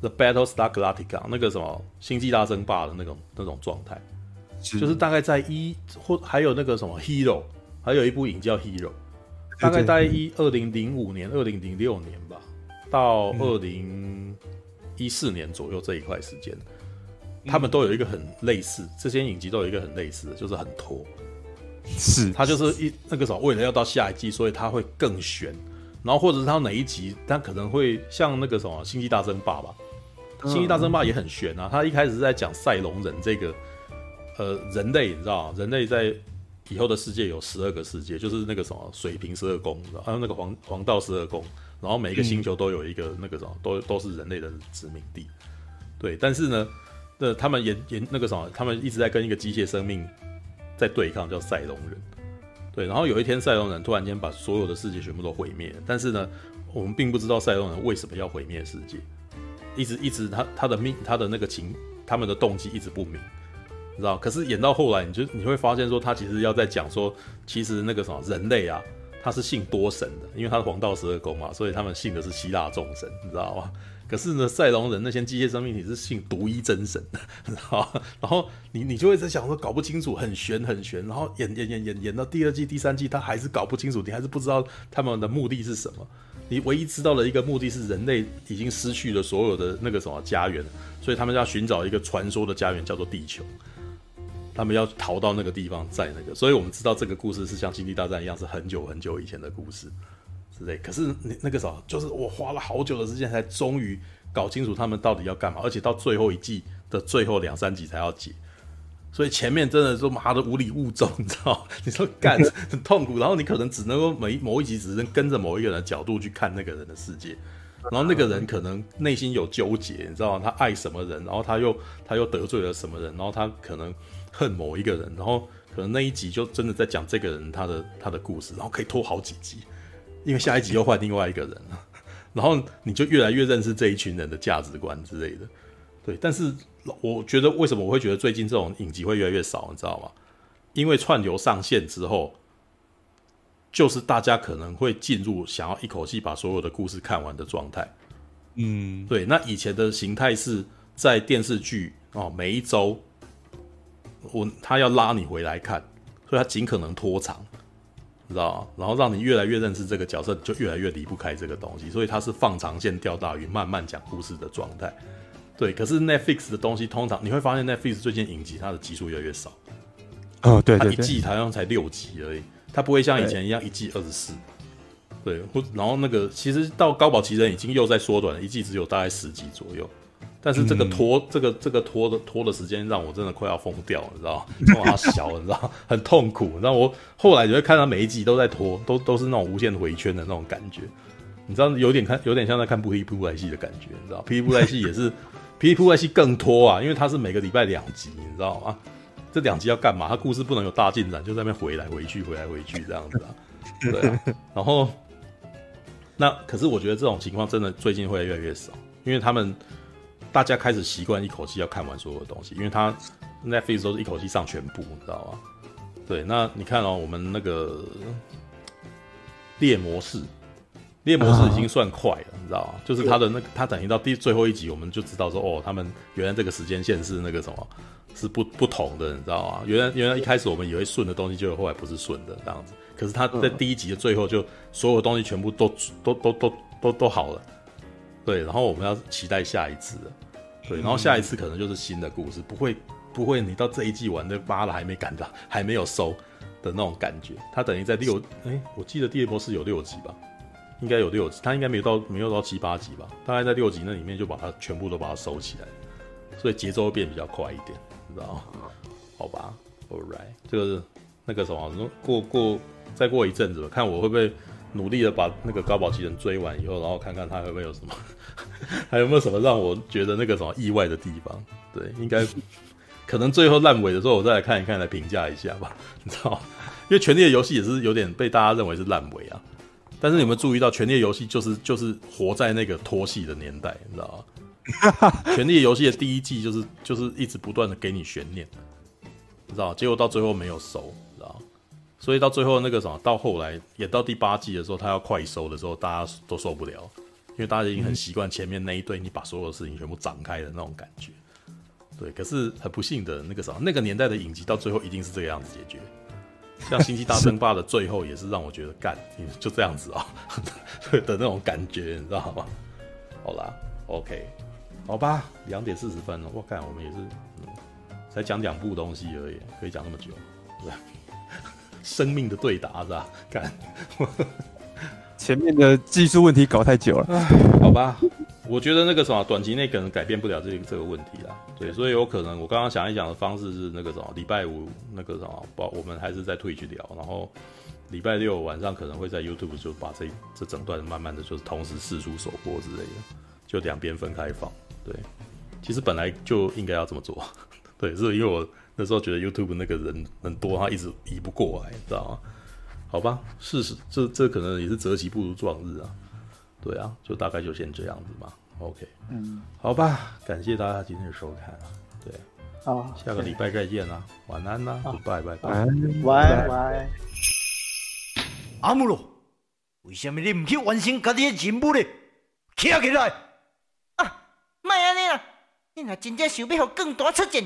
The Battlestar Galactica 那个什么星际大争霸的那种那种状态，是就是大概在一或还有那个什么 Hero，还有一部影叫 Hero，大概在一二零零五年、二零零六年吧，到二零一四年左右这一块时间，嗯、他们都有一个很类似，这些影集都有一个很类似的，就是很拖，是他就是一那个什么，为了要到下一季，所以他会更悬，然后或者是他哪一集，他可能会像那个什么星际大争霸吧。星际大争霸也很悬啊！他一开始是在讲赛隆人这个，呃，人类你知道？人类在以后的世界有十二个世界，就是那个什么水平十二宫，还有那个黄黄道十二宫，然后每一个星球都有一个那个什么，都都是人类的殖民地。对，但是呢，那他们也也那个什么，他们一直在跟一个机械生命在对抗，叫赛隆人。对，然后有一天赛隆人突然间把所有的世界全部都毁灭，但是呢，我们并不知道赛隆人为什么要毁灭世界。一直一直他他的命他的那个情他们的动机一直不明，你知道？可是演到后来，你就你会发现说，他其实要在讲说，其实那个什么人类啊，他是信多神的，因为他是黄道十二宫嘛，所以他们信的是希腊众神，你知道吗？可是呢，赛隆人那些机械生命体是信独一真神的，你知道？然后你你就会在想说，搞不清楚，很玄很玄，然后演演演演演到第二季第三季，他还是搞不清楚，你还是不知道他们的目的是什么。你唯一知道的一个目的是人类已经失去了所有的那个什么家园，所以他们要寻找一个传说的家园，叫做地球。他们要逃到那个地方，在那个，所以我们知道这个故事是像星际大战一样，是很久很久以前的故事之类。可是那那个时候，就是我花了好久的时间才终于搞清楚他们到底要干嘛，而且到最后一季的最后两三集才要解。所以前面真的是妈的无礼物众，你知道？你说干很 痛苦，然后你可能只能够每某一集只能跟着某一个人的角度去看那个人的世界，然后那个人可能内心有纠结，你知道吗？他爱什么人，然后他又他又得罪了什么人，然后他可能恨某一个人，然后可能那一集就真的在讲这个人他的他的故事，然后可以拖好几集，因为下一集又换另外一个人了，然后你就越来越认识这一群人的价值观之类的。对，但是我觉得为什么我会觉得最近这种影集会越来越少，你知道吗？因为串流上线之后，就是大家可能会进入想要一口气把所有的故事看完的状态。嗯，对。那以前的形态是在电视剧哦，每一周我他要拉你回来看，所以他尽可能拖长，你知道吗？然后让你越来越认识这个角色，就越来越离不开这个东西，所以他是放长线钓大鱼，慢慢讲故事的状态。对，可是 Netflix 的东西通常你会发现 Netflix 最近影集它的集数越来越少。哦，对，对，对，它一季好像才六集而已，它不会像以前一样一季二十四。对，或然后那个其实到高保奇人已经又在缩短了，一季只有大概十集左右。但是这个拖，嗯、这个这个拖的拖的时间让我真的快要疯掉了，你知道吗？哇，小，你知道很痛苦。然后我后来就会看到每一集都在拖，都都是那种无限回圈的那种感觉。你知道有点看有点像在看《霹雳布袋戏》的感觉，你知道《霹雳布袋戏》也是。霹雳布袋戏更拖啊，因为它是每个礼拜两集，你知道吗？这两集要干嘛？它故事不能有大进展，就在那边回来回去，回来回去这样子啊。对啊，然后那可是我觉得这种情况真的最近会越来越少，因为他们大家开始习惯一口气要看完所有的东西，因为它 Netflix 都是一口气上全部，你知道吗？对，那你看哦，我们那个猎魔士。猎魔士已经算快了，你知道吗？就是他的那个，他等于到第最后一集，我们就知道说，哦，他们原来这个时间线是那个什么，是不不同的，你知道吗？原来原来一开始我们以为顺的东西，结果后来不是顺的这样子。可是他在第一集的最后，就所有东西全部都都都都都都好了，对。然后我们要期待下一次，对。然后下一次可能就是新的故事，不会不会，你到这一季完的八了还没赶到，还没有收，的那种感觉。他等于在六，哎、我记得第二波是有六集吧，应该有六集，他应该没有到没有到七八集吧，大概在六集那里面就把它全部都把它收起来，所以节奏会变比较快一点，你知道吗？好吧，All right，这个那个什么，过过再过一阵子吧，看我会不会努力的把那个高堡奇人追完以后，然后看看他会不会有什么，还有没有什么让我觉得那个什么意外的地方？对，应该。可能最后烂尾的时候，我再来看一看，来评价一下吧。你知道？因为《权力的游戏》也是有点被大家认为是烂尾啊。但是你有没有注意到，《权力的游戏》就是就是活在那个拖戏的年代，你知道吗？《权力的游戏》的第一季就是就是一直不断的给你悬念，你知道？结果到最后没有收，所以到最后那个什么，到后来演到第八季的时候，他要快收的时候，大家都受不了，因为大家已经很习惯前面那一堆你把所有的事情全部展开的那种感觉。对，可是很不幸的那个啥，那个年代的影集到最后一定是这个样子解决。像《星际大争霸》的最后也是让我觉得干，就这样子啊、的那种感觉，你知道吗？好啦，OK，好吧，两点四十分了，我看我们也是，才讲两部东西而已，可以讲那么久，是吧？生命的对答是吧？干，前面的技术问题搞太久了，好吧。我觉得那个什么，短期内可能改变不了这个这个问题啦。对，所以有可能我刚刚想一想的方式是那个什么，礼拜五那个什么，不，我们还是在 Twitch 聊，然后礼拜六晚上可能会在 YouTube 就把这这整段慢慢的就是同时试出首播之类的，就两边分开放。对，其实本来就应该要这么做。对，是因为我那时候觉得 YouTube 那个人很多，他一直移不过来，知道吗？好吧，事实这这可能也是择其不如撞日啊。对啊，就大概就先这样子吧。OK，嗯，好吧，感谢大家今天的收看啊。对，好，下个礼拜再见啦，晚安啦，拜拜拜，拜拜。阿姆罗，为什么你唔去完成家己的任务呢？起来起来！啊，莫安尼啦，你若真正想要互更大出战，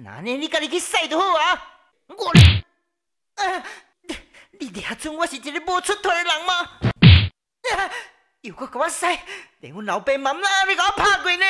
那呢你家己去使就好啊。我，啊，你你俩准我是一个无出头的人吗？啊又搁给我使，连阮老爸妈妈你给我拍过呢！